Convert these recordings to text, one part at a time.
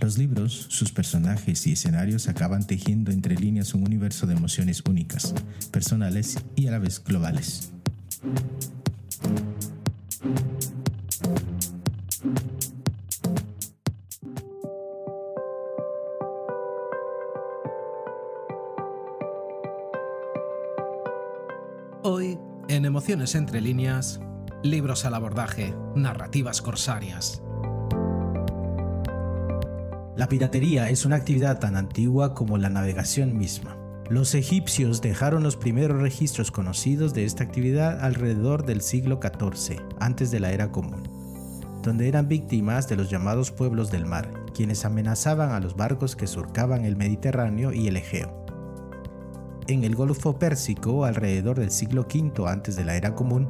Los libros, sus personajes y escenarios acaban tejiendo entre líneas un universo de emociones únicas, personales y a la vez globales. Hoy, en Emociones entre líneas, libros al abordaje, narrativas corsarias. La piratería es una actividad tan antigua como la navegación misma. Los egipcios dejaron los primeros registros conocidos de esta actividad alrededor del siglo XIV, antes de la era común, donde eran víctimas de los llamados pueblos del mar, quienes amenazaban a los barcos que surcaban el Mediterráneo y el Egeo. En el Golfo Pérsico, alrededor del siglo V antes de la era común,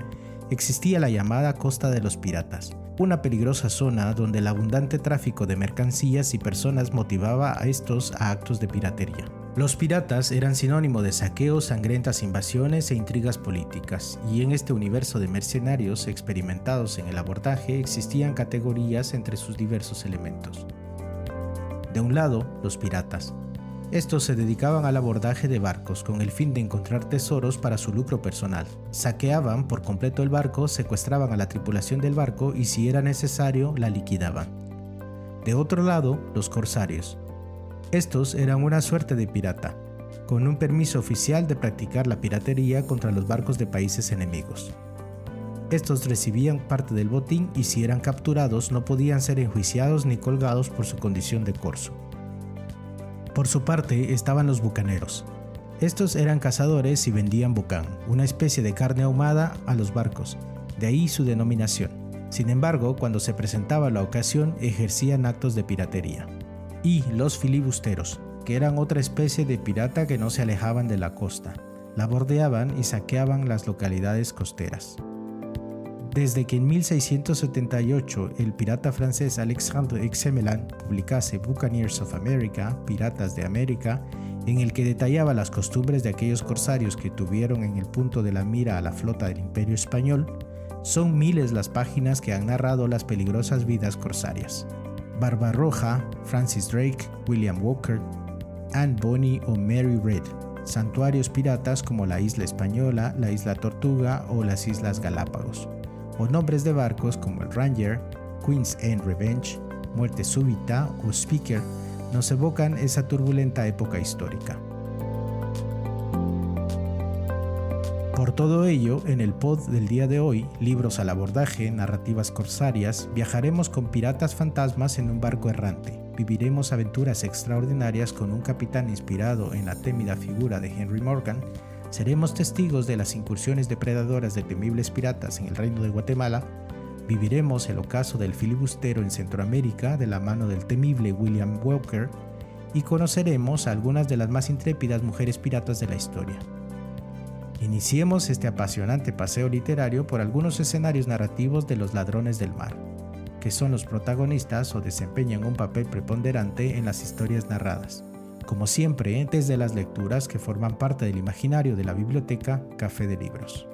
existía la llamada Costa de los Piratas, una peligrosa zona donde el abundante tráfico de mercancías y personas motivaba a estos a actos de piratería. Los piratas eran sinónimo de saqueos, sangrientas invasiones e intrigas políticas, y en este universo de mercenarios experimentados en el abordaje existían categorías entre sus diversos elementos. De un lado, los piratas, estos se dedicaban al abordaje de barcos con el fin de encontrar tesoros para su lucro personal. Saqueaban por completo el barco, secuestraban a la tripulación del barco y si era necesario la liquidaban. De otro lado, los corsarios. Estos eran una suerte de pirata, con un permiso oficial de practicar la piratería contra los barcos de países enemigos. Estos recibían parte del botín y si eran capturados no podían ser enjuiciados ni colgados por su condición de corso. Por su parte estaban los bucaneros. Estos eran cazadores y vendían bucán, una especie de carne ahumada, a los barcos, de ahí su denominación. Sin embargo, cuando se presentaba la ocasión, ejercían actos de piratería. Y los filibusteros, que eran otra especie de pirata que no se alejaban de la costa, la bordeaban y saqueaban las localidades costeras. Desde que en 1678 el pirata francés Alexandre Exemelan publicase Buccaneers of America, Piratas de América, en el que detallaba las costumbres de aquellos corsarios que tuvieron en el punto de la mira a la flota del Imperio Español, son miles las páginas que han narrado las peligrosas vidas corsarias. Barbarroja, Francis Drake, William Walker, Anne Bonny o Mary Red, santuarios piratas como la Isla Española, la Isla Tortuga o las Islas Galápagos o nombres de barcos como el Ranger, Queen's End Revenge, Muerte Súbita o Speaker nos evocan esa turbulenta época histórica. Por todo ello, en el pod del día de hoy, libros al abordaje, narrativas corsarias, viajaremos con piratas fantasmas en un barco errante, viviremos aventuras extraordinarias con un capitán inspirado en la témida figura de Henry Morgan, seremos testigos de las incursiones depredadoras de temibles piratas en el reino de Guatemala, viviremos el ocaso del filibustero en Centroamérica de la mano del temible William Walker y conoceremos a algunas de las más intrépidas mujeres piratas de la historia. Iniciemos este apasionante paseo literario por algunos escenarios narrativos de los ladrones del mar, que son los protagonistas o desempeñan un papel preponderante en las historias narradas como siempre, desde las lecturas que forman parte del imaginario de la biblioteca Café de Libros.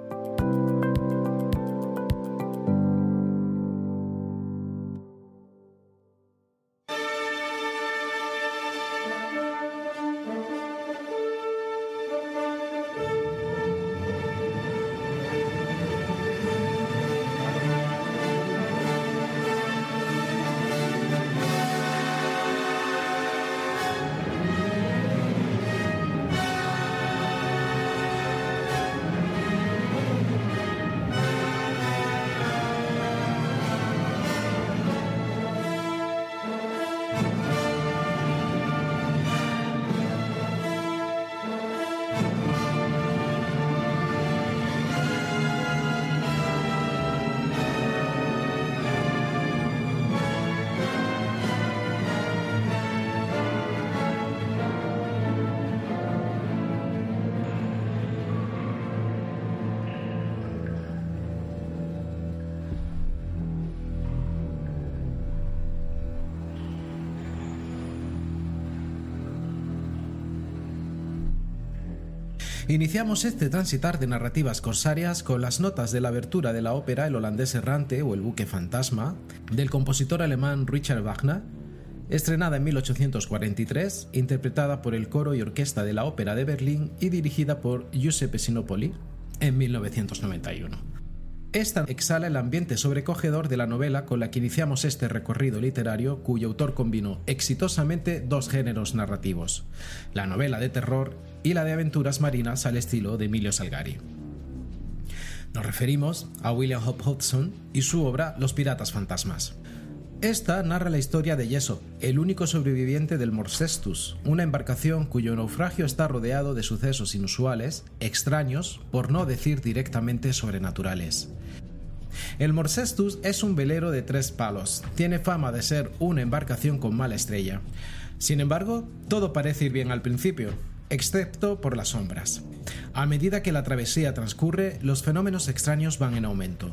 Iniciamos este transitar de narrativas corsarias con las notas de la abertura de la ópera El holandés errante o El buque fantasma del compositor alemán Richard Wagner, estrenada en 1843, interpretada por el coro y orquesta de la Ópera de Berlín y dirigida por Giuseppe Sinopoli en 1991. Esta exhala el ambiente sobrecogedor de la novela con la que iniciamos este recorrido literario cuyo autor combinó exitosamente dos géneros narrativos, la novela de terror y la de aventuras marinas al estilo de Emilio Salgari. Nos referimos a William Hope Hodgson y su obra Los Piratas Fantasmas. Esta narra la historia de Yeso, el único sobreviviente del Morsestus, una embarcación cuyo naufragio está rodeado de sucesos inusuales, extraños, por no decir directamente sobrenaturales. El Morsestus es un velero de tres palos, tiene fama de ser una embarcación con mala estrella. Sin embargo, todo parece ir bien al principio, excepto por las sombras. A medida que la travesía transcurre, los fenómenos extraños van en aumento,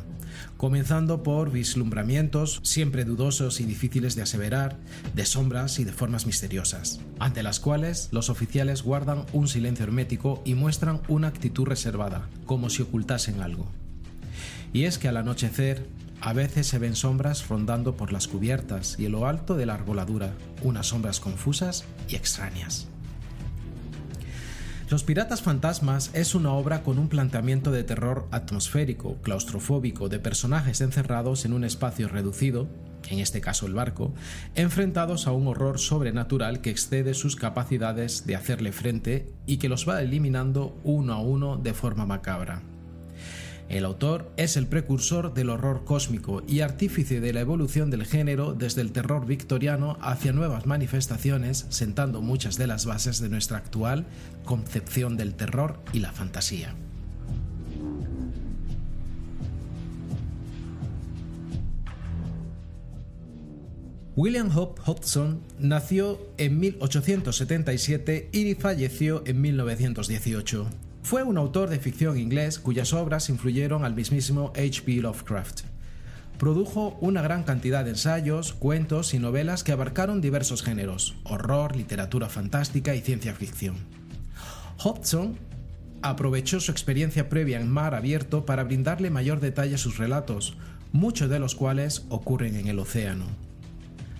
comenzando por vislumbramientos, siempre dudosos y difíciles de aseverar, de sombras y de formas misteriosas, ante las cuales los oficiales guardan un silencio hermético y muestran una actitud reservada, como si ocultasen algo. Y es que al anochecer, a veces se ven sombras rondando por las cubiertas y en lo alto de la arboladura, unas sombras confusas y extrañas. Los Piratas Fantasmas es una obra con un planteamiento de terror atmosférico, claustrofóbico, de personajes encerrados en un espacio reducido, en este caso el barco, enfrentados a un horror sobrenatural que excede sus capacidades de hacerle frente y que los va eliminando uno a uno de forma macabra. El autor es el precursor del horror cósmico y artífice de la evolución del género desde el terror victoriano hacia nuevas manifestaciones, sentando muchas de las bases de nuestra actual concepción del terror y la fantasía. William Hope Hodgson nació en 1877 y falleció en 1918. Fue un autor de ficción inglés cuyas obras influyeron al mismísimo H.P. Lovecraft. Produjo una gran cantidad de ensayos, cuentos y novelas que abarcaron diversos géneros, horror, literatura fantástica y ciencia ficción. Hodgson aprovechó su experiencia previa en mar abierto para brindarle mayor detalle a sus relatos, muchos de los cuales ocurren en el océano.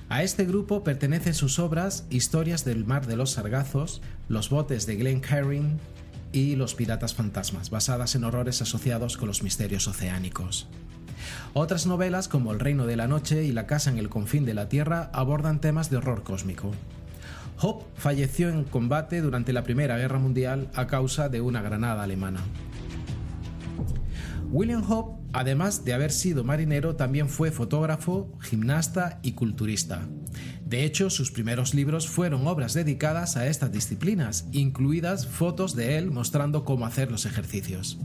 A este grupo pertenecen sus obras Historias del Mar de los Sargazos, Los botes de Glen Herring, y Los Piratas Fantasmas, basadas en horrores asociados con los misterios oceánicos. Otras novelas como El Reino de la Noche y La Casa en el Confín de la Tierra abordan temas de horror cósmico. Hope falleció en combate durante la Primera Guerra Mundial a causa de una granada alemana. William Hope, además de haber sido marinero, también fue fotógrafo, gimnasta y culturista. De hecho, sus primeros libros fueron obras dedicadas a estas disciplinas, incluidas fotos de él mostrando cómo hacer los ejercicios.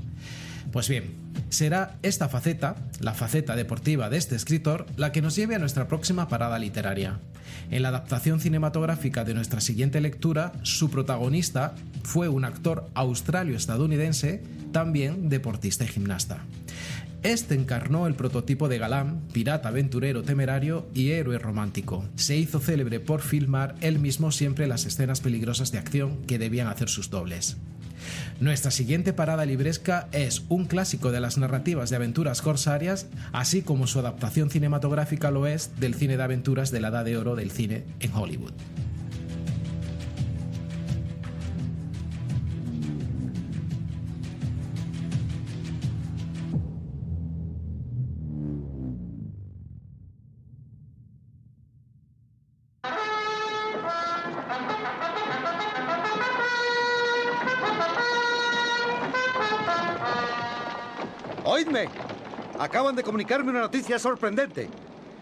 Pues bien, será esta faceta, la faceta deportiva de este escritor, la que nos lleve a nuestra próxima parada literaria. En la adaptación cinematográfica de nuestra siguiente lectura, su protagonista fue un actor australio-estadounidense, también deportista y gimnasta. Este encarnó el prototipo de galán, pirata aventurero temerario y héroe romántico. Se hizo célebre por filmar él mismo siempre las escenas peligrosas de acción que debían hacer sus dobles. Nuestra siguiente parada libresca es un clásico de las narrativas de aventuras corsarias, así como su adaptación cinematográfica lo es del cine de aventuras de la Edad de Oro del cine en Hollywood. Comunicarme una noticia sorprendente.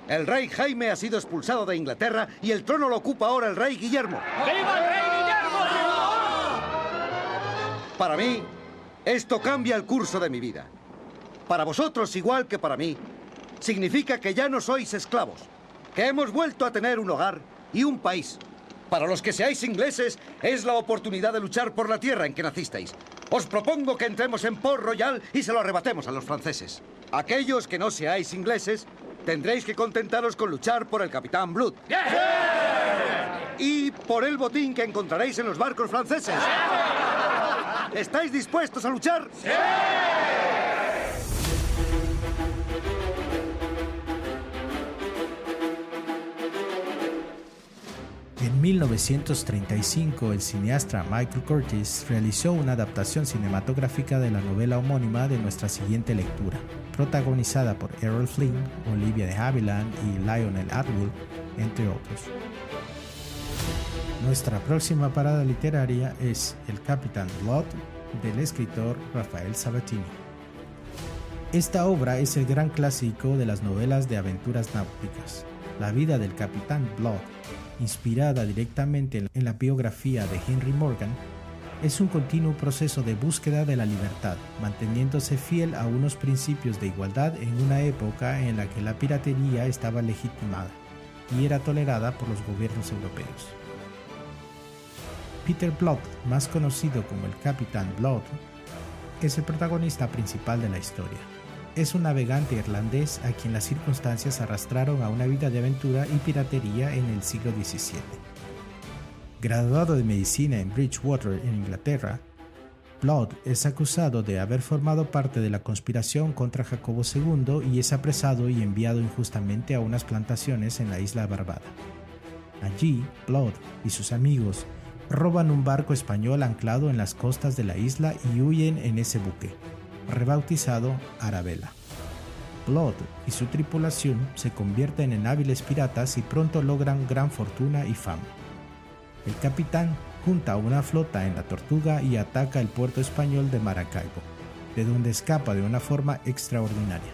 El rey Jaime ha sido expulsado de Inglaterra y el trono lo ocupa ahora el rey Guillermo. ¡Viva el rey Guillermo! Para mí, esto cambia el curso de mi vida. Para vosotros, igual que para mí, significa que ya no sois esclavos, que hemos vuelto a tener un hogar y un país. Para los que seáis ingleses, es la oportunidad de luchar por la tierra en que nacisteis. Os propongo que entremos en Port Royal y se lo arrebatemos a los franceses. Aquellos que no seáis ingleses, tendréis que contentaros con luchar por el capitán Blood. Y por el botín que encontraréis en los barcos franceses. ¿Estáis dispuestos a luchar? ¡Sí! En 1935, el cineasta Michael Curtis realizó una adaptación cinematográfica de la novela homónima de nuestra siguiente lectura, protagonizada por Errol Flynn, Olivia de Havilland y Lionel Atwill, entre otros. Nuestra próxima parada literaria es El Capitán Blood del escritor Rafael Sabatini. Esta obra es el gran clásico de las novelas de aventuras náuticas. La vida del Capitán Blood, inspirada directamente en la biografía de Henry Morgan, es un continuo proceso de búsqueda de la libertad, manteniéndose fiel a unos principios de igualdad en una época en la que la piratería estaba legitimada y era tolerada por los gobiernos europeos. Peter Blood, más conocido como el Capitán Blood, es el protagonista principal de la historia. Es un navegante irlandés a quien las circunstancias arrastraron a una vida de aventura y piratería en el siglo XVII. Graduado de medicina en Bridgewater, en Inglaterra, Blood es acusado de haber formado parte de la conspiración contra Jacobo II y es apresado y enviado injustamente a unas plantaciones en la isla Barbada. Allí, Blood y sus amigos roban un barco español anclado en las costas de la isla y huyen en ese buque, rebautizado Arabella. Blood y su tripulación se convierten en hábiles piratas y pronto logran gran fortuna y fama. El capitán junta una flota en la Tortuga y ataca el puerto español de Maracaibo, de donde escapa de una forma extraordinaria.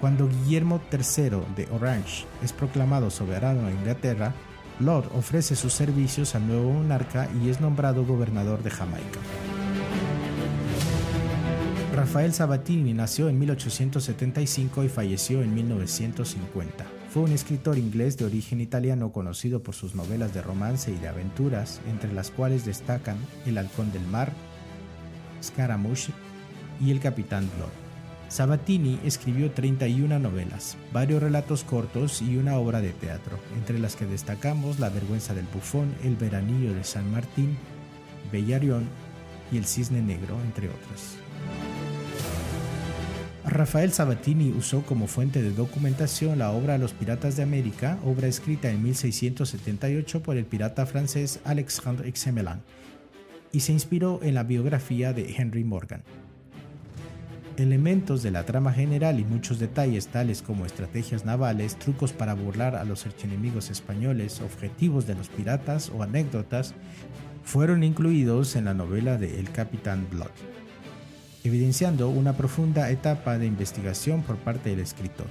Cuando Guillermo III de Orange es proclamado soberano en Inglaterra, Lord ofrece sus servicios al nuevo monarca y es nombrado gobernador de Jamaica. Rafael Sabatini nació en 1875 y falleció en 1950. Fue un escritor inglés de origen italiano conocido por sus novelas de romance y de aventuras, entre las cuales destacan El Halcón del Mar, Scaramouche y El Capitán Blood. Sabatini escribió 31 novelas, varios relatos cortos y una obra de teatro, entre las que destacamos La vergüenza del bufón, El veranillo de San Martín, Bellarión y El cisne negro, entre otras. Rafael Sabatini usó como fuente de documentación la obra Los Piratas de América, obra escrita en 1678 por el pirata francés Alexandre Exemelin, y se inspiró en la biografía de Henry Morgan. Elementos de la trama general y muchos detalles tales como estrategias navales, trucos para burlar a los archienemigos españoles, objetivos de los piratas o anécdotas fueron incluidos en la novela de El Capitán Blood, evidenciando una profunda etapa de investigación por parte del escritor.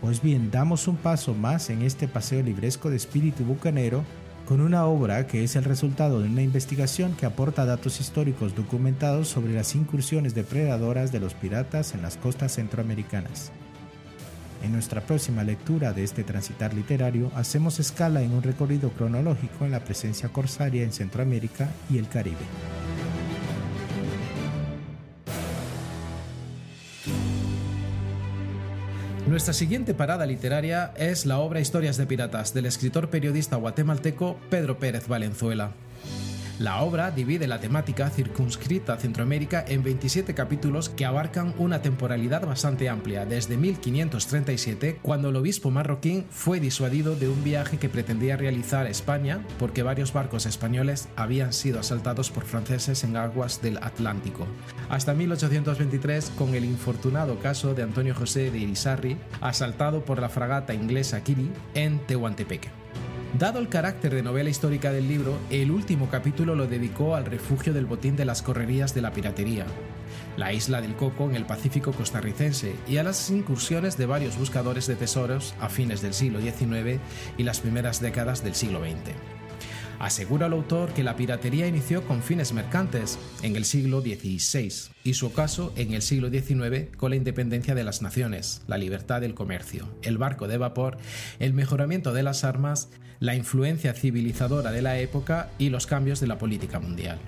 Pues bien, damos un paso más en este paseo libresco de espíritu bucanero con una obra que es el resultado de una investigación que aporta datos históricos documentados sobre las incursiones depredadoras de los piratas en las costas centroamericanas. En nuestra próxima lectura de este transitar literario hacemos escala en un recorrido cronológico en la presencia corsaria en Centroamérica y el Caribe. Nuestra siguiente parada literaria es la obra Historias de Piratas del escritor periodista guatemalteco Pedro Pérez Valenzuela. La obra divide la temática circunscrita a Centroamérica en 27 capítulos que abarcan una temporalidad bastante amplia, desde 1537, cuando el obispo marroquín fue disuadido de un viaje que pretendía realizar a España porque varios barcos españoles habían sido asaltados por franceses en aguas del Atlántico, hasta 1823 con el infortunado caso de Antonio José de Irizarry, asaltado por la fragata inglesa Kiri en Tehuantepec. Dado el carácter de novela histórica del libro, el último capítulo lo dedicó al refugio del botín de las correrías de la piratería, la isla del Coco en el Pacífico costarricense y a las incursiones de varios buscadores de tesoros a fines del siglo XIX y las primeras décadas del siglo XX. Asegura el autor que la piratería inició con fines mercantes en el siglo XVI y su ocaso en el siglo XIX con la independencia de las naciones, la libertad del comercio, el barco de vapor, el mejoramiento de las armas, la influencia civilizadora de la época y los cambios de la política mundial.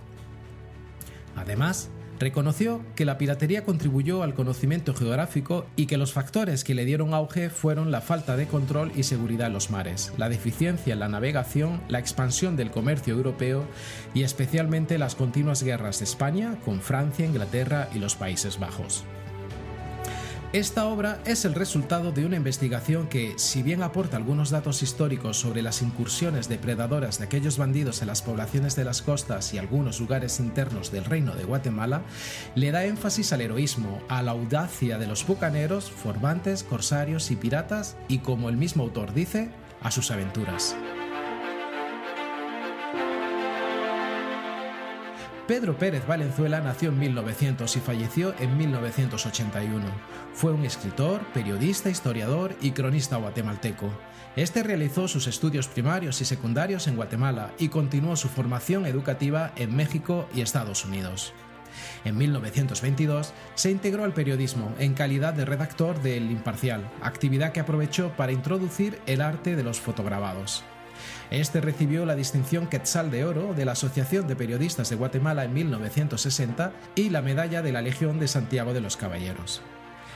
Además, Reconoció que la piratería contribuyó al conocimiento geográfico y que los factores que le dieron auge fueron la falta de control y seguridad en los mares, la deficiencia en la navegación, la expansión del comercio europeo y especialmente las continuas guerras de España con Francia, Inglaterra y los Países Bajos. Esta obra es el resultado de una investigación que, si bien aporta algunos datos históricos sobre las incursiones depredadoras de aquellos bandidos en las poblaciones de las costas y algunos lugares internos del reino de Guatemala, le da énfasis al heroísmo, a la audacia de los bucaneros, formantes, corsarios y piratas y, como el mismo autor dice, a sus aventuras. Pedro Pérez Valenzuela nació en 1900 y falleció en 1981. Fue un escritor, periodista, historiador y cronista guatemalteco. Este realizó sus estudios primarios y secundarios en Guatemala y continuó su formación educativa en México y Estados Unidos. En 1922 se integró al periodismo en calidad de redactor de El Imparcial, actividad que aprovechó para introducir el arte de los fotograbados. Este recibió la distinción Quetzal de Oro de la Asociación de Periodistas de Guatemala en 1960 y la Medalla de la Legión de Santiago de los Caballeros.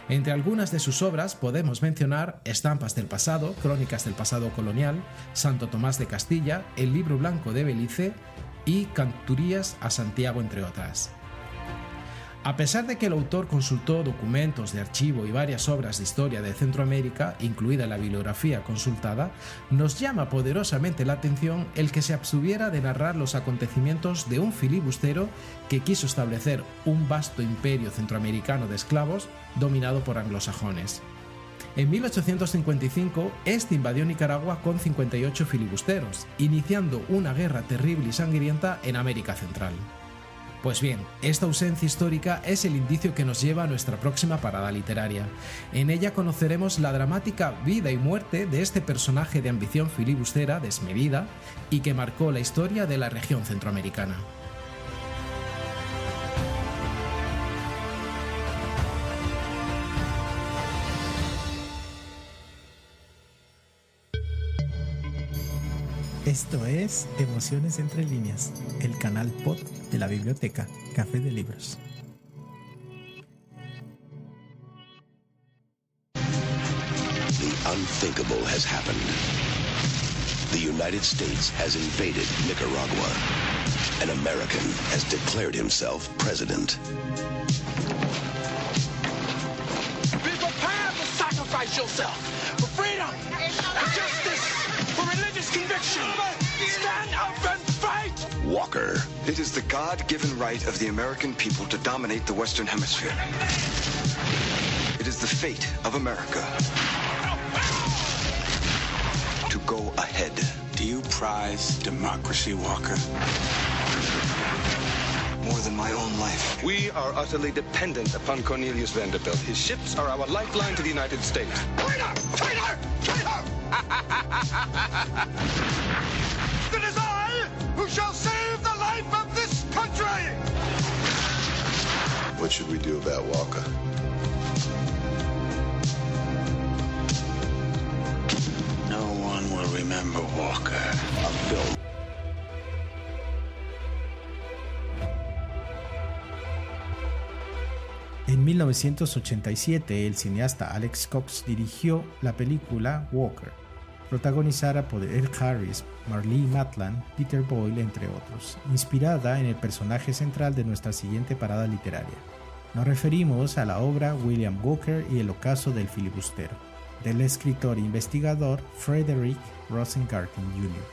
Entre algunas de sus obras podemos mencionar Estampas del pasado, Crónicas del pasado colonial, Santo Tomás de Castilla, El libro blanco de Belice y Canturías a Santiago, entre otras. A pesar de que el autor consultó documentos de archivo y varias obras de historia de Centroamérica, incluida la bibliografía consultada, nos llama poderosamente la atención el que se abstuviera de narrar los acontecimientos de un filibustero que quiso establecer un vasto imperio centroamericano de esclavos dominado por anglosajones. En 1855, este invadió Nicaragua con 58 filibusteros, iniciando una guerra terrible y sangrienta en América Central. Pues bien, esta ausencia histórica es el indicio que nos lleva a nuestra próxima parada literaria. En ella conoceremos la dramática vida y muerte de este personaje de ambición filibustera desmedida y que marcó la historia de la región centroamericana. Esto es Emociones entre líneas, el canal pod de la biblioteca Café de Libros. The unthinkable has happened. The United States has invaded Nicaragua. An American has declared himself president. Be prepared to sacrifice yourself for freedom, for justice, conviction. Stand up and fight! Walker It is the God-given right of the American people to dominate the Western Hemisphere. It is the fate of America to go ahead. Do you prize democracy, Walker? More than my own life. We are utterly dependent upon Cornelius Vanderbilt. His ships are our lifeline to the United States. Traitor! Traitor! Traitor! It is I who shall save the life of this country! What should we do about Walker? No one will remember Walker. A film En 1987, el cineasta Alex Cox dirigió la película Walker, protagonizada por Ed Harris, Marlee Matlin, Peter Boyle, entre otros, inspirada en el personaje central de nuestra siguiente parada literaria. Nos referimos a la obra William Walker y el ocaso del filibustero, del escritor e investigador Frederick Rosengarten Jr.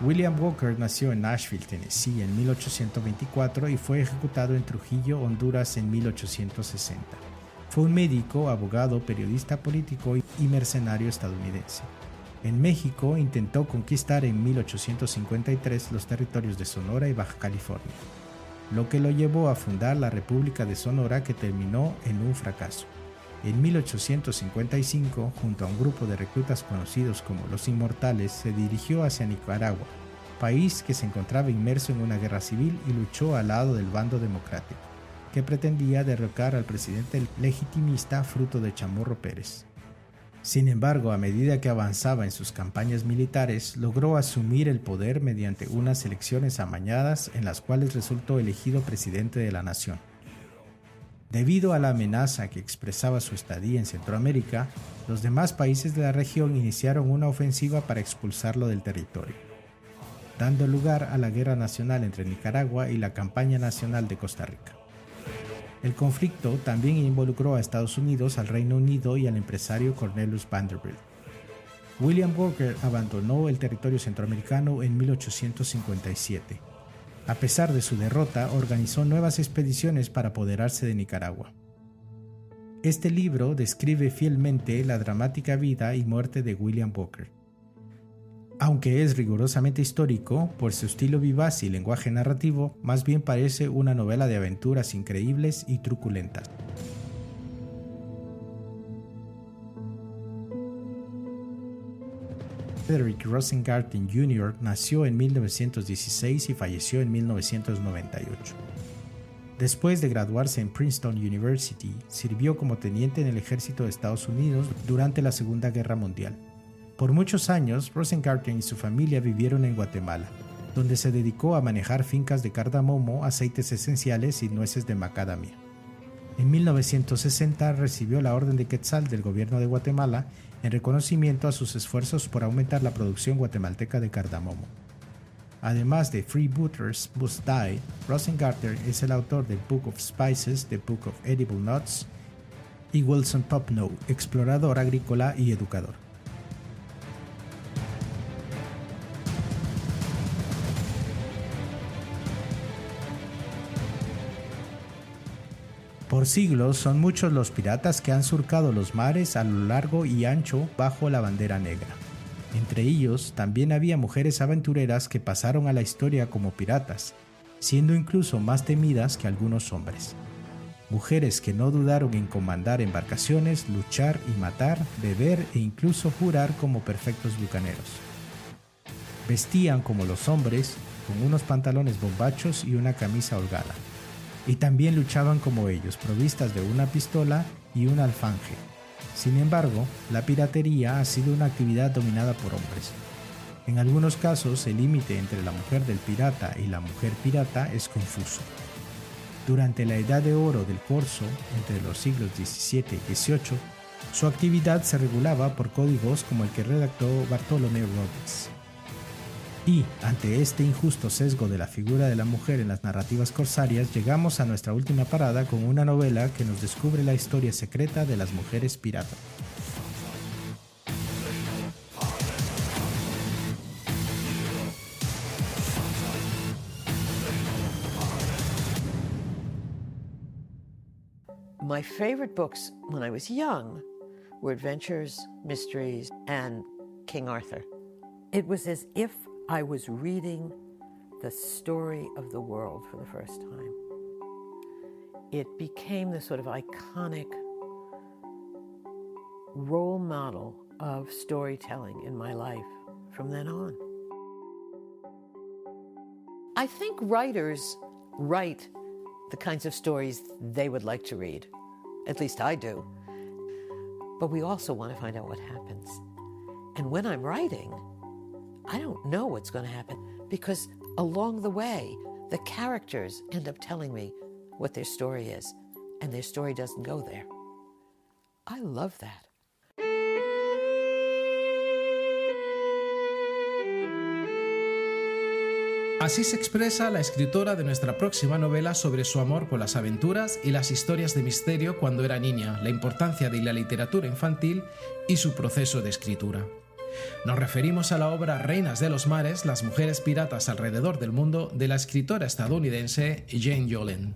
William Walker nació en Nashville, Tennessee en 1824 y fue ejecutado en Trujillo, Honduras en 1860. Fue un médico, abogado, periodista político y mercenario estadounidense. En México intentó conquistar en 1853 los territorios de Sonora y Baja California, lo que lo llevó a fundar la República de Sonora que terminó en un fracaso. En 1855, junto a un grupo de reclutas conocidos como los Inmortales, se dirigió hacia Nicaragua, país que se encontraba inmerso en una guerra civil y luchó al lado del bando democrático, que pretendía derrocar al presidente legitimista fruto de Chamorro Pérez. Sin embargo, a medida que avanzaba en sus campañas militares, logró asumir el poder mediante unas elecciones amañadas en las cuales resultó elegido presidente de la nación. Debido a la amenaza que expresaba su estadía en Centroamérica, los demás países de la región iniciaron una ofensiva para expulsarlo del territorio, dando lugar a la guerra nacional entre Nicaragua y la campaña nacional de Costa Rica. El conflicto también involucró a Estados Unidos, al Reino Unido y al empresario Cornelius Vanderbilt. William Walker abandonó el territorio centroamericano en 1857. A pesar de su derrota, organizó nuevas expediciones para apoderarse de Nicaragua. Este libro describe fielmente la dramática vida y muerte de William Walker. Aunque es rigurosamente histórico, por su estilo vivaz y lenguaje narrativo, más bien parece una novela de aventuras increíbles y truculentas. Frederick Rosengarten Jr. nació en 1916 y falleció en 1998. Después de graduarse en Princeton University, sirvió como teniente en el ejército de Estados Unidos durante la Segunda Guerra Mundial. Por muchos años, Rosengarten y su familia vivieron en Guatemala, donde se dedicó a manejar fincas de cardamomo, aceites esenciales y nueces de macadamia. En 1960 recibió la Orden de Quetzal del gobierno de Guatemala en reconocimiento a sus esfuerzos por aumentar la producción guatemalteca de cardamomo. Además de Freebooters Must Die, Rosengarten es el autor del Book of Spices, The Book of Edible Nuts y Wilson Popnow, explorador agrícola y educador. Por siglos son muchos los piratas que han surcado los mares a lo largo y ancho bajo la bandera negra. Entre ellos también había mujeres aventureras que pasaron a la historia como piratas, siendo incluso más temidas que algunos hombres. Mujeres que no dudaron en comandar embarcaciones, luchar y matar, beber e incluso jurar como perfectos bucaneros. Vestían como los hombres, con unos pantalones bombachos y una camisa holgada y también luchaban como ellos, provistas de una pistola y un alfanje. Sin embargo, la piratería ha sido una actividad dominada por hombres. En algunos casos, el límite entre la mujer del pirata y la mujer pirata es confuso. Durante la Edad de Oro del Corso, entre los siglos XVII y XVIII, su actividad se regulaba por códigos como el que redactó Bartolomé Robbins. Y, ante este injusto sesgo de la figura de la mujer en las narrativas corsarias, llegamos a nuestra última parada con una novela que nos descubre la historia secreta de las mujeres piratas. My favorite books when I was young were adventures, mysteries, and King Arthur. It was as if I was reading the story of the world for the first time. It became the sort of iconic role model of storytelling in my life from then on. I think writers write the kinds of stories they would like to read. At least I do. But we also want to find out what happens. And when I'm writing, I don't know what's going to happen because along the way, the characters end up telling me what their story is, and their story doesn't go there. I love that. Así se expresa la escritora de nuestra próxima novela sobre su amor por las aventuras y las historias de misterio cuando era niña, la importancia de la literatura infantil y su proceso de escritura. Nos referimos a la obra Reinas de los Mares, las mujeres piratas alrededor del mundo de la escritora estadounidense Jane Yolen.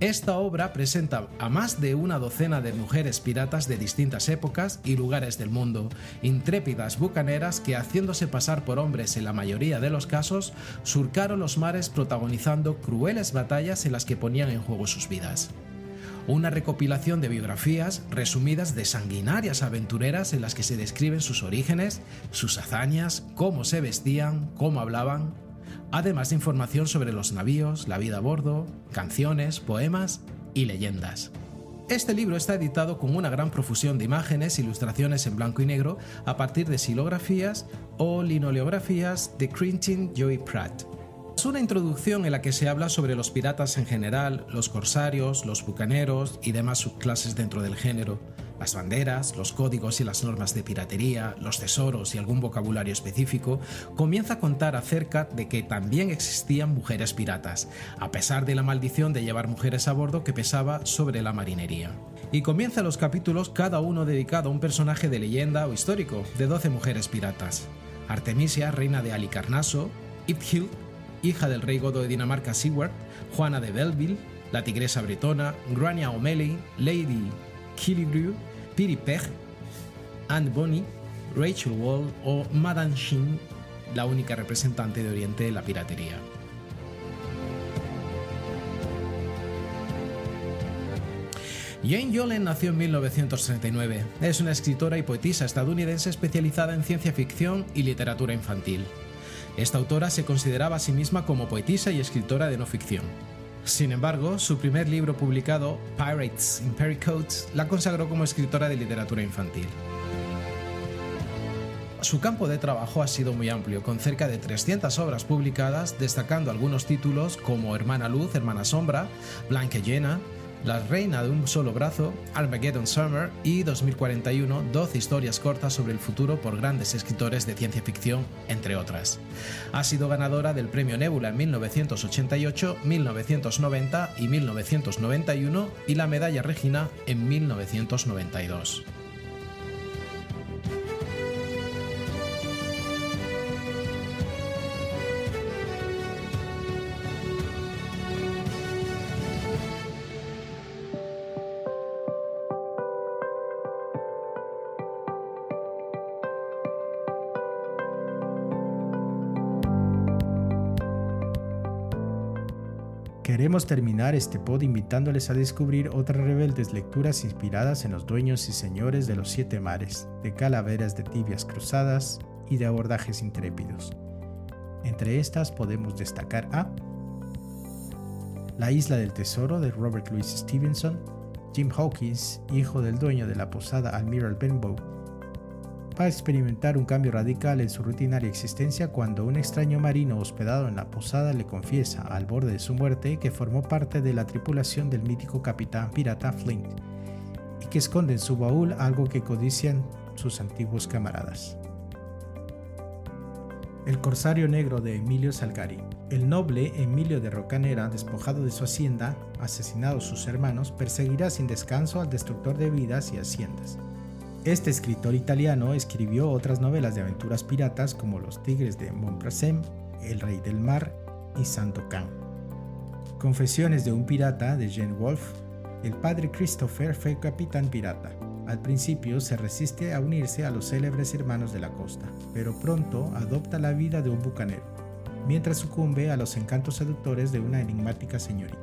Esta obra presenta a más de una docena de mujeres piratas de distintas épocas y lugares del mundo, intrépidas bucaneras que haciéndose pasar por hombres en la mayoría de los casos, surcaron los mares protagonizando crueles batallas en las que ponían en juego sus vidas una recopilación de biografías resumidas de sanguinarias aventureras en las que se describen sus orígenes, sus hazañas, cómo se vestían, cómo hablaban, además de información sobre los navíos, la vida a bordo, canciones, poemas y leyendas. Este libro está editado con una gran profusión de imágenes, ilustraciones en blanco y negro a partir de silografías o linoleografías de Quentin Joy Pratt. Es una introducción en la que se habla sobre los piratas en general, los corsarios, los bucaneros y demás subclases dentro del género, las banderas, los códigos y las normas de piratería, los tesoros y algún vocabulario específico, comienza a contar acerca de que también existían mujeres piratas, a pesar de la maldición de llevar mujeres a bordo que pesaba sobre la marinería. Y comienza los capítulos cada uno dedicado a un personaje de leyenda o histórico, de 12 mujeres piratas. Artemisia, reina de Alicarnaso, Iphild, hija del rey godo de Dinamarca Sigurd, Juana de Belleville, la tigresa bretona, Grania O'Malley, Lady Killigrew, Piri Peg, Anne Bonny, Rachel Wall o Madame Shin, la única representante de Oriente de la piratería. Jane Yolen nació en 1939. Es una escritora y poetisa estadounidense especializada en ciencia ficción y literatura infantil. Esta autora se consideraba a sí misma como poetisa y escritora de no ficción. Sin embargo, su primer libro publicado, Pirates in Pericoats, la consagró como escritora de literatura infantil. Su campo de trabajo ha sido muy amplio, con cerca de 300 obras publicadas, destacando algunos títulos como Hermana Luz, Hermana Sombra, Blanca Llena, La Reina de un Solo Brazo, Armageddon Summer y 2041, 12 historias cortas sobre el futuro por grandes escritores de ciencia ficción, entre otras. Ha sido ganadora del Premio Nebula en 1988, 1990 y 1991 y la Medalla Regina en 1992. Queremos terminar este pod invitándoles a descubrir otras rebeldes lecturas inspiradas en los dueños y señores de los siete mares, de calaveras de tibias cruzadas y de abordajes intrépidos. Entre estas podemos destacar a La isla del tesoro de Robert Louis Stevenson, Jim Hawkins, hijo del dueño de la posada Admiral Benbow, va a experimentar un cambio radical en su rutinaria existencia cuando un extraño marino hospedado en la posada le confiesa, al borde de su muerte, que formó parte de la tripulación del mítico capitán pirata Flint y que esconde en su baúl algo que codician sus antiguos camaradas. El Corsario Negro de Emilio Salgari. El noble Emilio de Rocanera, despojado de su hacienda, asesinados sus hermanos, perseguirá sin descanso al destructor de vidas y haciendas. Este escritor italiano escribió otras novelas de aventuras piratas como Los Tigres de Montprasem, El Rey del Mar y Santo Can. Confesiones de un pirata de Jane Wolfe. El padre Christopher fue capitán pirata. Al principio se resiste a unirse a los célebres hermanos de la costa, pero pronto adopta la vida de un bucanero, mientras sucumbe a los encantos seductores de una enigmática señorita.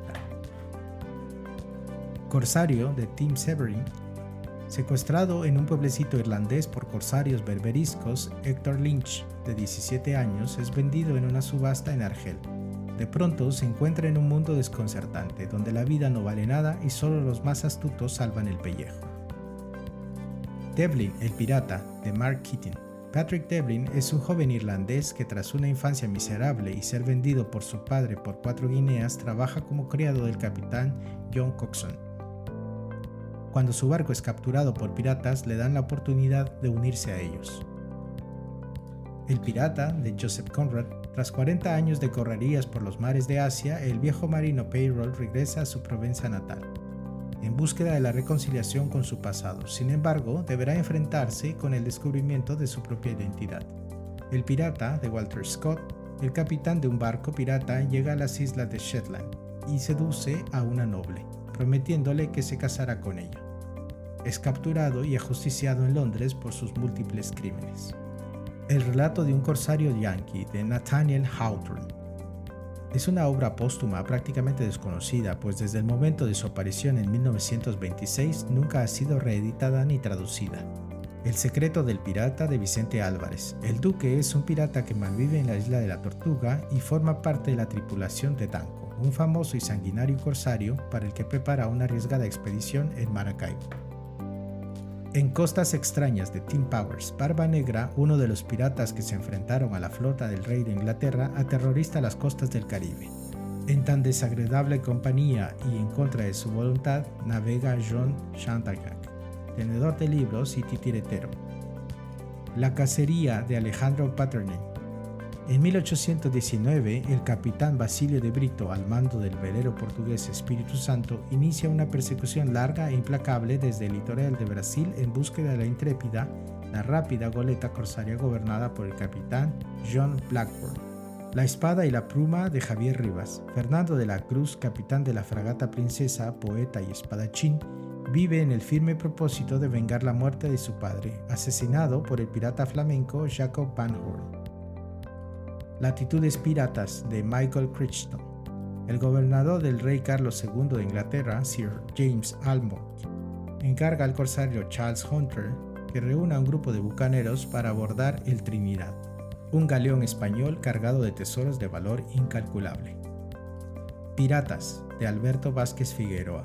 Corsario de Tim Severin Secuestrado en un pueblecito irlandés por corsarios berberiscos, Héctor Lynch, de 17 años, es vendido en una subasta en Argel. De pronto se encuentra en un mundo desconcertante, donde la vida no vale nada y solo los más astutos salvan el pellejo. Devlin, el pirata, de Mark Keating. Patrick Devlin es un joven irlandés que tras una infancia miserable y ser vendido por su padre por cuatro guineas trabaja como criado del capitán John Coxon. Cuando su barco es capturado por piratas, le dan la oportunidad de unirse a ellos. El pirata, de Joseph Conrad, tras 40 años de correrías por los mares de Asia, el viejo marino Payroll regresa a su provincia natal, en búsqueda de la reconciliación con su pasado. Sin embargo, deberá enfrentarse con el descubrimiento de su propia identidad. El pirata, de Walter Scott, el capitán de un barco pirata, llega a las islas de Shetland y seduce a una noble prometiéndole que se casará con ella. Es capturado y ajusticiado en Londres por sus múltiples crímenes. El relato de un corsario yankee de Nathaniel Hawthorne es una obra póstuma prácticamente desconocida, pues desde el momento de su aparición en 1926 nunca ha sido reeditada ni traducida. El secreto del pirata de Vicente Álvarez. El duque es un pirata que malvive en la isla de la Tortuga y forma parte de la tripulación de Danco, un famoso y sanguinario corsario para el que prepara una arriesgada expedición en Maracaibo. En Costas Extrañas de Tim Powers, Barba Negra, uno de los piratas que se enfrentaron a la flota del rey de Inglaterra, aterroriza las costas del Caribe. En tan desagradable compañía y en contra de su voluntad, navega John Chantacac, tenedor de libros y titiretero. La cacería de Alejandro Paternen. En 1819, el capitán Basilio de Brito, al mando del velero portugués Espíritu Santo, inicia una persecución larga e implacable desde el litoral de Brasil en búsqueda de la intrépida, la rápida goleta corsaria gobernada por el capitán John Blackburn. La espada y la pluma de Javier Rivas. Fernando de la Cruz, capitán de la fragata Princesa, poeta y espadachín, vive en el firme propósito de vengar la muerte de su padre, asesinado por el pirata flamenco Jacob Van Horn. Latitudes Piratas de Michael Crichton. El gobernador del rey Carlos II de Inglaterra, Sir James Almond, encarga al corsario Charles Hunter que reúna un grupo de bucaneros para abordar el Trinidad un galeón español cargado de tesoros de valor incalculable. Piratas, de Alberto Vázquez Figueroa.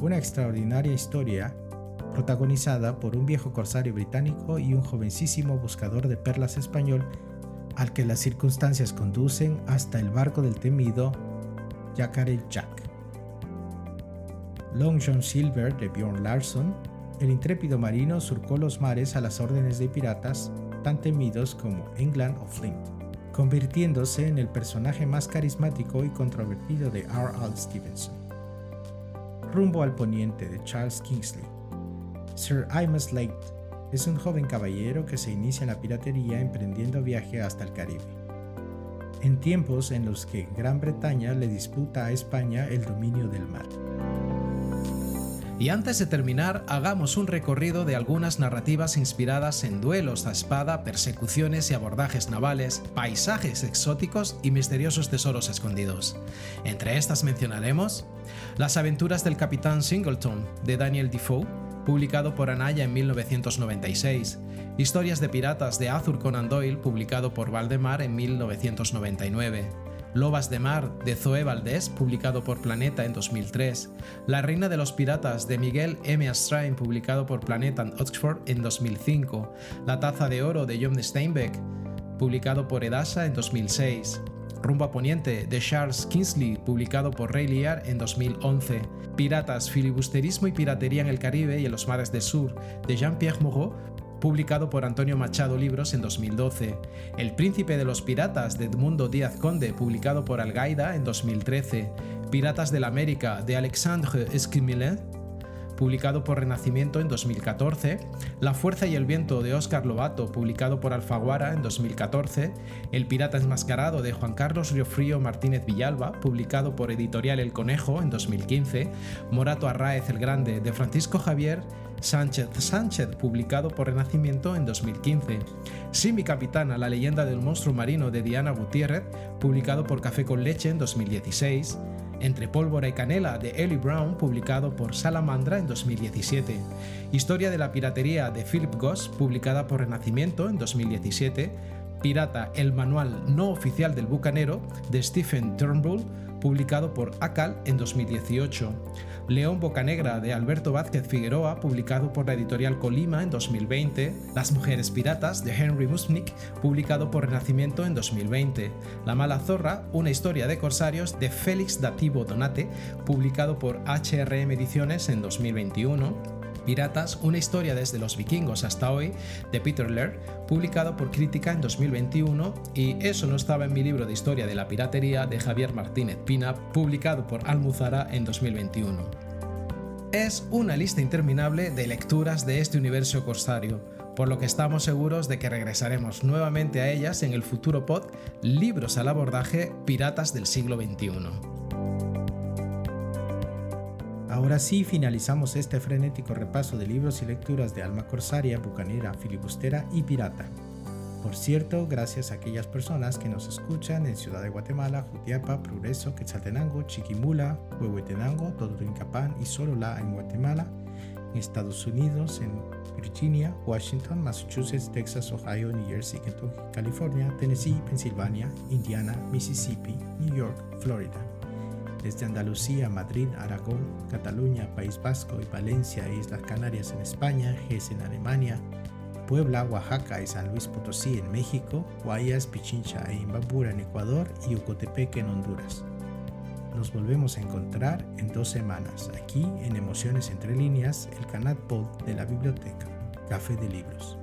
Una extraordinaria historia protagonizada por un viejo corsario británico y un jovencísimo buscador de perlas español al que las circunstancias conducen hasta el barco del temido Yacaré Jack. Long John Silver de Bjorn Larson, el intrépido marino surcó los mares a las órdenes de piratas tan temidos como England o Flint, convirtiéndose en el personaje más carismático y controvertido de R. R. Stevenson. Rumbo al poniente de Charles Kingsley. Sir Imus Lake es un joven caballero que se inicia en la piratería emprendiendo viaje hasta el Caribe. En tiempos en los que Gran Bretaña le disputa a España el dominio del mar. Y antes de terminar, hagamos un recorrido de algunas narrativas inspiradas en duelos a espada, persecuciones y abordajes navales, paisajes exóticos y misteriosos tesoros escondidos. Entre estas mencionaremos Las aventuras del capitán Singleton de Daniel Defoe, publicado por Anaya en 1996, Historias de piratas de Arthur Conan Doyle, publicado por Valdemar en 1999. Lobas de Mar de Zoe Valdés, publicado por Planeta en 2003, La Reina de los Piratas de Miguel M. Astrain, publicado por Planeta en Oxford en 2005, La Taza de Oro de John Steinbeck, publicado por Edasa en 2006, Rumbo a Poniente de Charles Kingsley, publicado por Ray Lear en 2011, Piratas, Filibusterismo y Piratería en el Caribe y en los Mares del Sur de Jean-Pierre Moreau, publicado por Antonio Machado Libros en 2012, El Príncipe de los Piratas de Edmundo Díaz Conde, publicado por Algaida en 2013, Piratas de la América de Alexandre publicado por Renacimiento en 2014, La Fuerza y el Viento de Óscar Lobato, publicado por Alfaguara en 2014, El Pirata Enmascarado de Juan Carlos Riofrío Martínez Villalba, publicado por Editorial El Conejo en 2015, Morato Arraez el Grande de Francisco Javier Sánchez Sánchez, publicado por Renacimiento en 2015. mi Capitana, la leyenda del monstruo marino de Diana Gutiérrez, publicado por Café con Leche en 2016. Entre pólvora y canela de Ellie Brown, publicado por Salamandra en 2017. Historia de la piratería de Philip Goss, publicada por Renacimiento en 2017. Pirata, el manual no oficial del bucanero de Stephen Turnbull, publicado por ACAL en 2018. León Bocanegra de Alberto Vázquez Figueroa, publicado por la editorial Colima en 2020, Las Mujeres Piratas de Henry Musnick, publicado por Renacimiento en 2020, La Mala Zorra, una historia de corsarios de Félix Dativo Donate, publicado por HRM Ediciones en 2021, Piratas, una historia desde los vikingos hasta hoy, de Peter Laird, publicado por Crítica en 2021, y Eso no estaba en mi libro de historia de la piratería de Javier Martínez Pina, publicado por Almuzara en 2021. Es una lista interminable de lecturas de este universo corsario, por lo que estamos seguros de que regresaremos nuevamente a ellas en el futuro pod Libros al abordaje Piratas del siglo XXI. Ahora sí finalizamos este frenético repaso de libros y lecturas de alma corsaria, bucanera, filibustera y pirata. Por cierto, gracias a aquellas personas que nos escuchan en Ciudad de Guatemala, Jutiapa, Progreso, Quetzaltenango, Chiquimula, Huehuetenango, Totonicapán y Solola en Guatemala, en Estados Unidos, en Virginia, Washington, Massachusetts, Texas, Ohio, New Jersey, Kentucky, California, Tennessee, Pensilvania, Indiana, Mississippi, New York, Florida. Desde Andalucía, Madrid, Aragón, Cataluña, País Vasco y Valencia Islas Canarias en España, Hesse en Alemania, Puebla, Oaxaca y San Luis Potosí en México, Guayas, Pichincha e Imbabura en Ecuador y Ocotepeque en Honduras. Nos volvemos a encontrar en dos semanas, aquí en Emociones Entre Líneas, el canal pod de la biblioteca, Café de Libros.